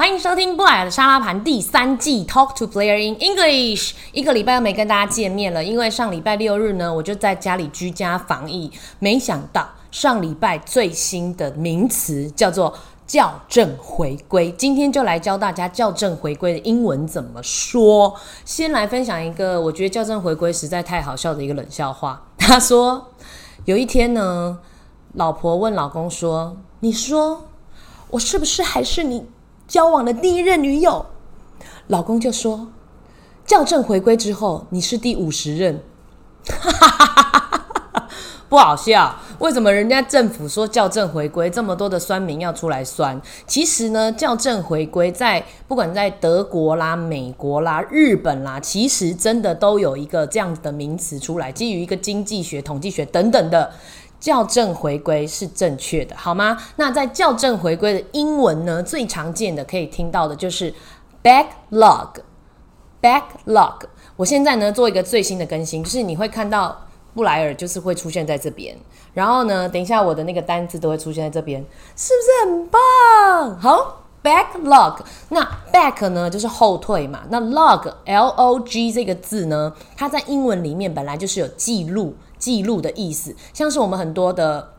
欢迎收听布莱尔的沙拉盘第三季 Talk to Player in English。一个礼拜又没跟大家见面了，因为上礼拜六日呢，我就在家里居家防疫。没想到上礼拜最新的名词叫做校正回归，今天就来教大家校正回归的英文怎么说。先来分享一个我觉得校正回归实在太好笑的一个冷笑话。他说有一天呢，老婆问老公说：“你说我是不是还是你？”交往的第一任女友，老公就说：“校正回归之后，你是第五十任。”不好笑，为什么人家政府说校正回归，这么多的酸民要出来酸？其实呢，校正回归在不管在德国啦、美国啦、日本啦，其实真的都有一个这样的名词出来，基于一个经济学、统计学等等的。校正回归是正确的，好吗？那在校正回归的英文呢，最常见的可以听到的就是 backlog，backlog。我现在呢做一个最新的更新，就是你会看到布莱尔就是会出现在这边，然后呢，等一下我的那个单字都会出现在这边，是不是很棒？好，backlog。那 back 呢就是后退嘛，那 log，l o g 这个字呢，它在英文里面本来就是有记录。记录的意思，像是我们很多的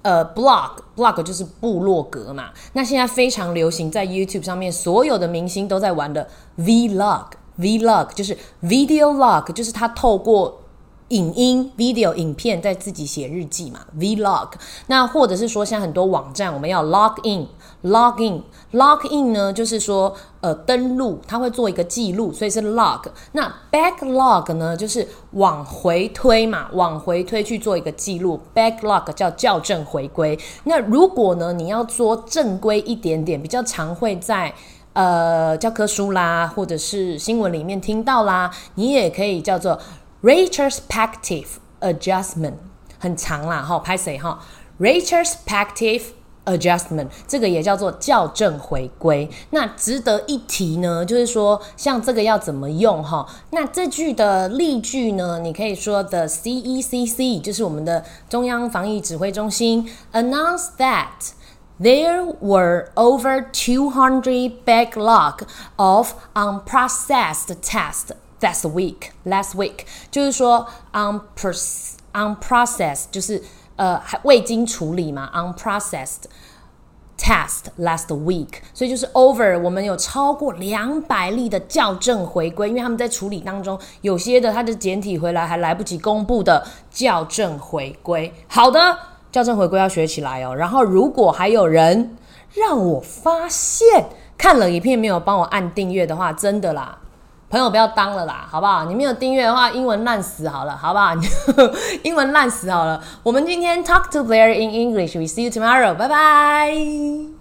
呃 blog，blog 就是部落格嘛。那现在非常流行在 YouTube 上面，所有的明星都在玩的 vlog，vlog 就是 video log，就是他透过。影音 video 影片在自己写日记嘛，vlog。那或者是说，像很多网站，我们要 log in，log in，log in 呢，就是说呃登录，它会做一个记录，所以是 log。那 backlog 呢，就是往回推嘛，往回推去做一个记录，backlog 叫校正回归。那如果呢，你要做正规一点点，比较常会在呃教科书啦，或者是新闻里面听到啦，你也可以叫做。Retrospective adjustment 很长啦，哈，拍谁哈？Retrospective adjustment 这个也叫做校正回归。那值得一提呢，就是说像这个要怎么用哈？那这句的例句呢，你可以说 The CECC 就是我们的中央防疫指挥中心 announced that there were over 200 backlog of unprocessed tests. Last week, last week，就是说，unprocessed 就是呃还未经处理嘛，unprocessed test last week，所以就是 over，我们有超过两百例的校正回归，因为他们在处理当中，有些的它的简体回来还来不及公布的校正回归。好的，校正回归要学起来哦。然后如果还有人让我发现看了一片没有帮我按订阅的话，真的啦。朋友不要当了啦，好不好？你没有订阅的话，英文烂死好了，好不好？英文烂死好了。我们今天 talk to Blair in English. We see you tomorrow. 拜拜